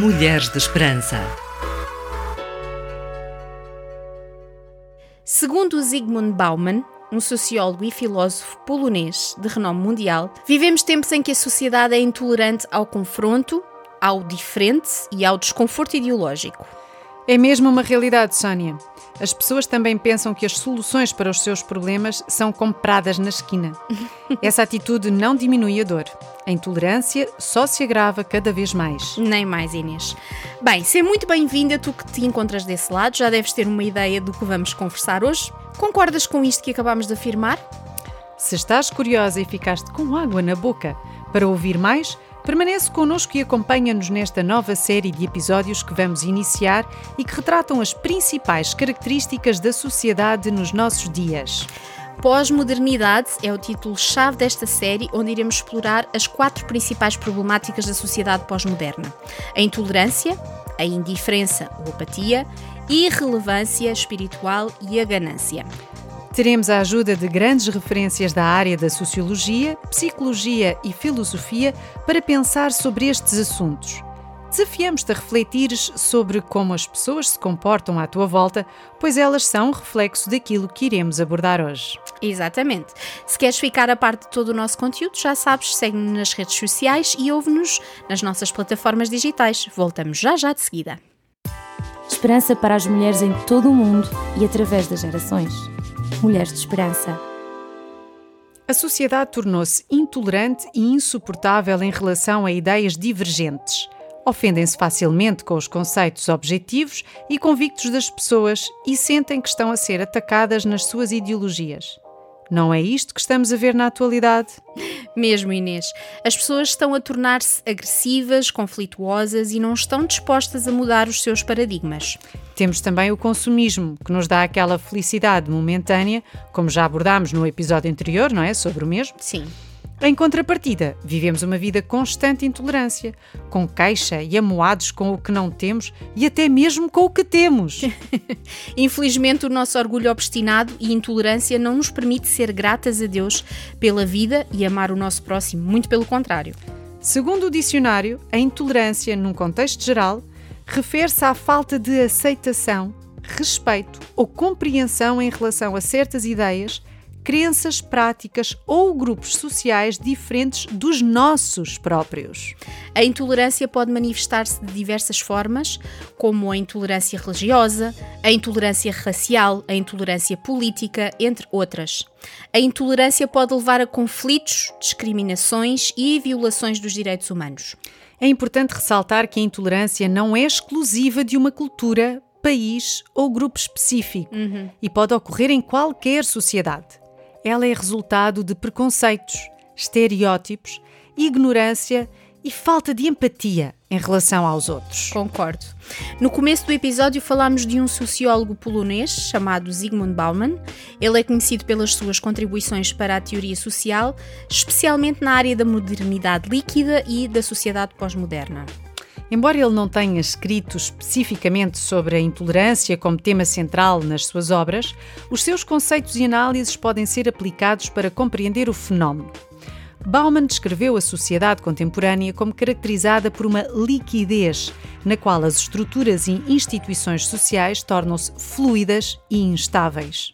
Mulheres de Esperança. Segundo Zygmunt Bauman, um sociólogo e filósofo polonês de renome mundial, vivemos tempos em que a sociedade é intolerante ao confronto, ao diferente e ao desconforto ideológico. É mesmo uma realidade, Sónia. As pessoas também pensam que as soluções para os seus problemas são compradas na esquina. Essa atitude não diminui a dor. A intolerância só se agrava cada vez mais. Nem mais, Inês. Bem, seja muito bem-vinda, tu que te encontras desse lado, já deves ter uma ideia do que vamos conversar hoje. Concordas com isto que acabamos de afirmar? Se estás curiosa e ficaste com água na boca para ouvir mais, Permanece connosco e acompanha-nos nesta nova série de episódios que vamos iniciar e que retratam as principais características da sociedade nos nossos dias. Pós-modernidade é o título-chave desta série, onde iremos explorar as quatro principais problemáticas da sociedade pós-moderna: a intolerância, a indiferença ou apatia, a irrelevância espiritual e a ganância. Teremos a ajuda de grandes referências da área da sociologia, psicologia e filosofia para pensar sobre estes assuntos. Desafiamos-te a refletires sobre como as pessoas se comportam à tua volta, pois elas são um reflexo daquilo que iremos abordar hoje. Exatamente. Se queres ficar a parte de todo o nosso conteúdo, já sabes, segue-nos nas redes sociais e ouve-nos nas nossas plataformas digitais. Voltamos já já de seguida. Esperança para as mulheres em todo o mundo e através das gerações. Mulheres de Esperança. A sociedade tornou-se intolerante e insuportável em relação a ideias divergentes. Ofendem-se facilmente com os conceitos objetivos e convictos das pessoas e sentem que estão a ser atacadas nas suas ideologias. Não é isto que estamos a ver na atualidade? Mesmo, Inês. As pessoas estão a tornar-se agressivas, conflituosas e não estão dispostas a mudar os seus paradigmas. Temos também o consumismo, que nos dá aquela felicidade momentânea, como já abordámos no episódio anterior, não é? Sobre o mesmo? Sim. Em contrapartida, vivemos uma vida constante intolerância, com queixa e amoados com o que não temos e até mesmo com o que temos. Infelizmente, o nosso orgulho obstinado e intolerância não nos permite ser gratas a Deus pela vida e amar o nosso próximo, muito pelo contrário. Segundo o dicionário, a intolerância, num contexto geral, refere-se à falta de aceitação, respeito ou compreensão em relação a certas ideias crenças, práticas ou grupos sociais diferentes dos nossos próprios. A intolerância pode manifestar-se de diversas formas, como a intolerância religiosa, a intolerância racial, a intolerância política, entre outras. A intolerância pode levar a conflitos, discriminações e violações dos direitos humanos. É importante ressaltar que a intolerância não é exclusiva de uma cultura, país ou grupo específico uhum. e pode ocorrer em qualquer sociedade ela é resultado de preconceitos, estereótipos, ignorância e falta de empatia em relação aos outros. Concordo. No começo do episódio falámos de um sociólogo polonês chamado Zygmunt Bauman. Ele é conhecido pelas suas contribuições para a teoria social, especialmente na área da modernidade líquida e da sociedade pós-moderna. Embora ele não tenha escrito especificamente sobre a intolerância como tema central nas suas obras, os seus conceitos e análises podem ser aplicados para compreender o fenómeno. Bauman descreveu a sociedade contemporânea como caracterizada por uma liquidez, na qual as estruturas e instituições sociais tornam-se fluidas e instáveis.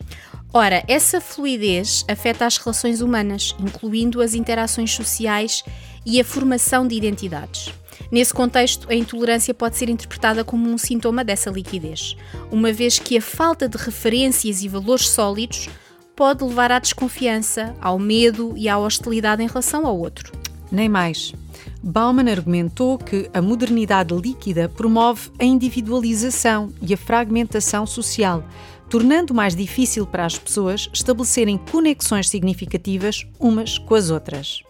Ora, essa fluidez afeta as relações humanas, incluindo as interações sociais e a formação de identidades. Nesse contexto, a intolerância pode ser interpretada como um sintoma dessa liquidez, uma vez que a falta de referências e valores sólidos pode levar à desconfiança, ao medo e à hostilidade em relação ao outro. Nem mais. Bauman argumentou que a modernidade líquida promove a individualização e a fragmentação social, tornando mais difícil para as pessoas estabelecerem conexões significativas umas com as outras.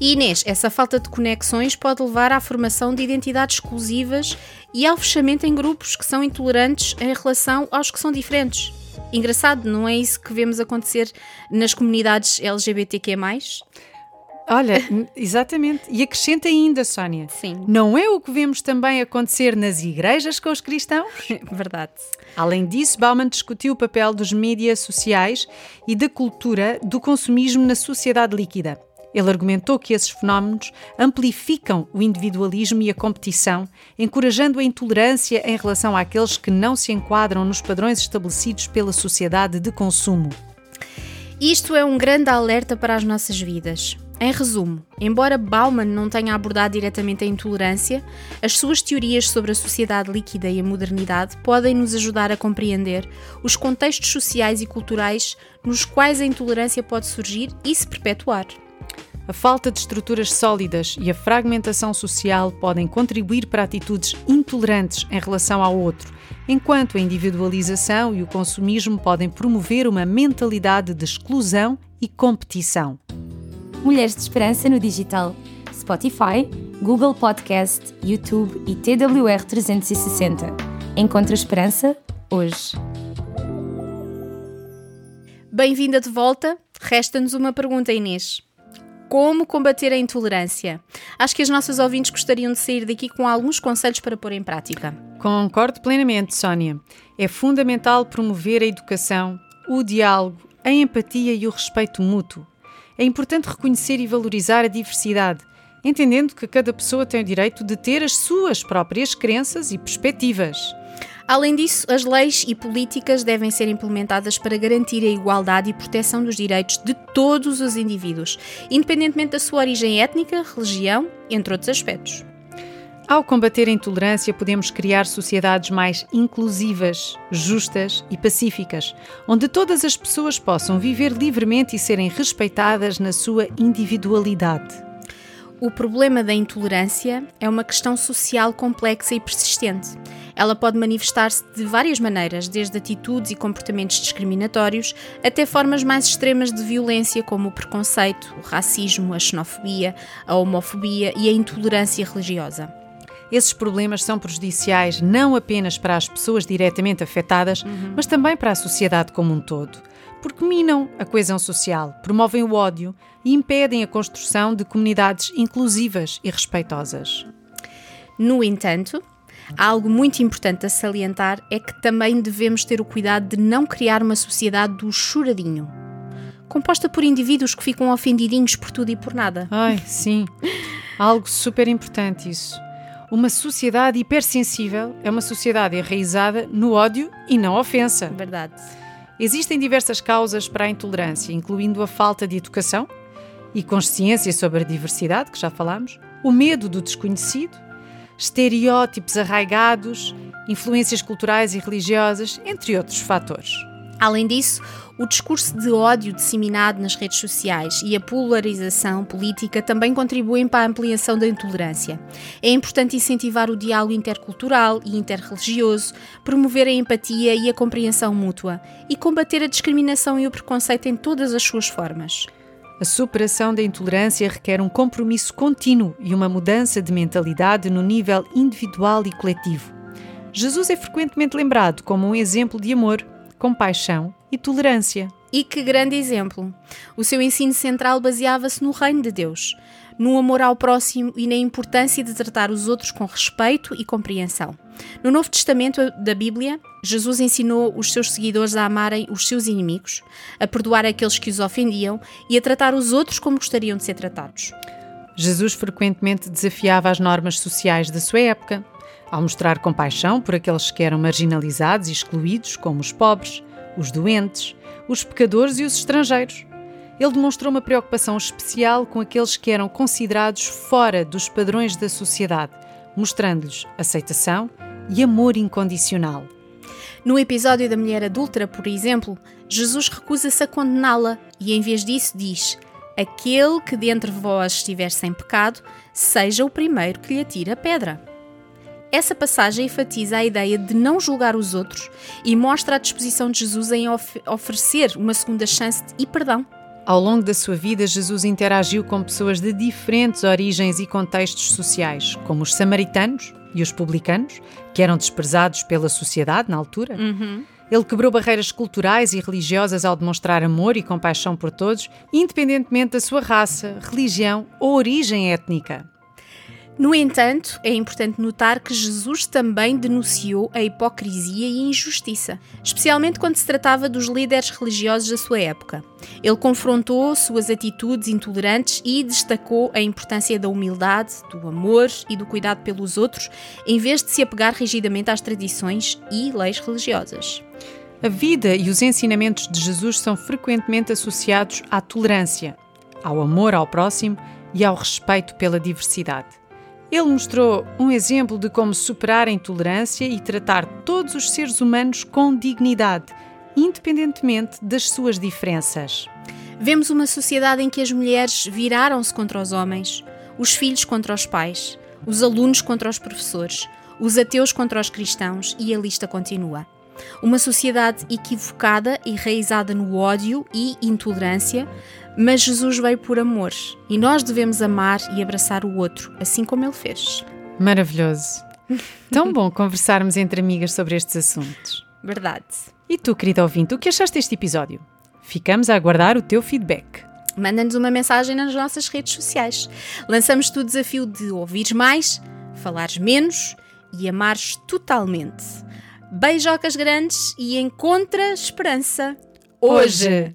E Inês, essa falta de conexões pode levar à formação de identidades exclusivas e ao fechamento em grupos que são intolerantes em relação aos que são diferentes. Engraçado, não é isso que vemos acontecer nas comunidades LGBTQ+. Olha, exatamente. E acrescenta ainda, Sónia. Sim. Não é o que vemos também acontecer nas igrejas com os cristãos? Verdade. Além disso, Bauman discutiu o papel dos mídias sociais e da cultura do consumismo na sociedade líquida. Ele argumentou que esses fenómenos amplificam o individualismo e a competição, encorajando a intolerância em relação àqueles que não se enquadram nos padrões estabelecidos pela sociedade de consumo. Isto é um grande alerta para as nossas vidas. Em resumo, embora Bauman não tenha abordado diretamente a intolerância, as suas teorias sobre a sociedade líquida e a modernidade podem nos ajudar a compreender os contextos sociais e culturais nos quais a intolerância pode surgir e se perpetuar. A falta de estruturas sólidas e a fragmentação social podem contribuir para atitudes intolerantes em relação ao outro, enquanto a individualização e o consumismo podem promover uma mentalidade de exclusão e competição. Mulheres de Esperança no digital. Spotify, Google Podcast, YouTube e TWR 360. Encontra esperança hoje. Bem-vinda de volta. Resta-nos uma pergunta, Inês. Como combater a intolerância? Acho que as nossas ouvintes gostariam de sair daqui com alguns conselhos para pôr em prática. Concordo plenamente, Sónia. É fundamental promover a educação, o diálogo, a empatia e o respeito mútuo. É importante reconhecer e valorizar a diversidade, entendendo que cada pessoa tem o direito de ter as suas próprias crenças e perspectivas. Além disso, as leis e políticas devem ser implementadas para garantir a igualdade e proteção dos direitos de todos os indivíduos, independentemente da sua origem étnica, religião, entre outros aspectos. Ao combater a intolerância, podemos criar sociedades mais inclusivas, justas e pacíficas, onde todas as pessoas possam viver livremente e serem respeitadas na sua individualidade. O problema da intolerância é uma questão social complexa e persistente. Ela pode manifestar-se de várias maneiras, desde atitudes e comportamentos discriminatórios até formas mais extremas de violência, como o preconceito, o racismo, a xenofobia, a homofobia e a intolerância religiosa. Esses problemas são prejudiciais não apenas para as pessoas diretamente afetadas, uhum. mas também para a sociedade como um todo porque minam a coesão social, promovem o ódio e impedem a construção de comunidades inclusivas e respeitosas. No entanto, algo muito importante a salientar é que também devemos ter o cuidado de não criar uma sociedade do choradinho, composta por indivíduos que ficam ofendidinhos por tudo e por nada. Ai, sim. Algo super importante isso. Uma sociedade hipersensível é uma sociedade enraizada no ódio e na ofensa. Verdade. Existem diversas causas para a intolerância, incluindo a falta de educação e consciência sobre a diversidade, que já falámos, o medo do desconhecido, estereótipos arraigados, influências culturais e religiosas, entre outros fatores. Além disso, o discurso de ódio disseminado nas redes sociais e a polarização política também contribuem para a ampliação da intolerância. É importante incentivar o diálogo intercultural e interreligioso, promover a empatia e a compreensão mútua e combater a discriminação e o preconceito em todas as suas formas. A superação da intolerância requer um compromisso contínuo e uma mudança de mentalidade no nível individual e coletivo. Jesus é frequentemente lembrado como um exemplo de amor compaixão e tolerância. E que grande exemplo! O seu ensino central baseava-se no reino de Deus, no amor ao próximo e na importância de tratar os outros com respeito e compreensão. No Novo Testamento da Bíblia, Jesus ensinou os seus seguidores a amarem os seus inimigos, a perdoar aqueles que os ofendiam e a tratar os outros como gostariam de ser tratados. Jesus frequentemente desafiava as normas sociais da sua época, ao mostrar compaixão por aqueles que eram marginalizados e excluídos, como os pobres, os doentes, os pecadores e os estrangeiros. Ele demonstrou uma preocupação especial com aqueles que eram considerados fora dos padrões da sociedade, mostrando-lhes aceitação e amor incondicional. No episódio da mulher adúltera, por exemplo, Jesus recusa-se a condená-la e, em vez disso, diz: Aquele que dentre vós estiver sem pecado, seja o primeiro que lhe atire a pedra. Essa passagem enfatiza a ideia de não julgar os outros e mostra a disposição de Jesus em of oferecer uma segunda chance e perdão. Ao longo da sua vida, Jesus interagiu com pessoas de diferentes origens e contextos sociais, como os samaritanos e os publicanos, que eram desprezados pela sociedade na altura. Uhum. Ele quebrou barreiras culturais e religiosas ao demonstrar amor e compaixão por todos, independentemente da sua raça, religião ou origem étnica. No entanto, é importante notar que Jesus também denunciou a hipocrisia e injustiça, especialmente quando se tratava dos líderes religiosos da sua época. Ele confrontou suas atitudes intolerantes e destacou a importância da humildade, do amor e do cuidado pelos outros, em vez de se apegar rigidamente às tradições e leis religiosas. A vida e os ensinamentos de Jesus são frequentemente associados à tolerância, ao amor ao próximo e ao respeito pela diversidade. Ele mostrou um exemplo de como superar a intolerância e tratar todos os seres humanos com dignidade, independentemente das suas diferenças. Vemos uma sociedade em que as mulheres viraram-se contra os homens, os filhos contra os pais, os alunos contra os professores, os ateus contra os cristãos e a lista continua. Uma sociedade equivocada e enraizada no ódio e intolerância, mas Jesus veio por amor e nós devemos amar e abraçar o outro, assim como ele fez. Maravilhoso. Tão bom conversarmos entre amigas sobre estes assuntos. Verdade. E tu, querido ouvinte, o que achaste deste episódio? Ficamos a aguardar o teu feedback. Manda-nos uma mensagem nas nossas redes sociais. Lançamos-te o desafio de ouvires mais, falares menos e amares totalmente. Beijocas grandes e encontra esperança hoje.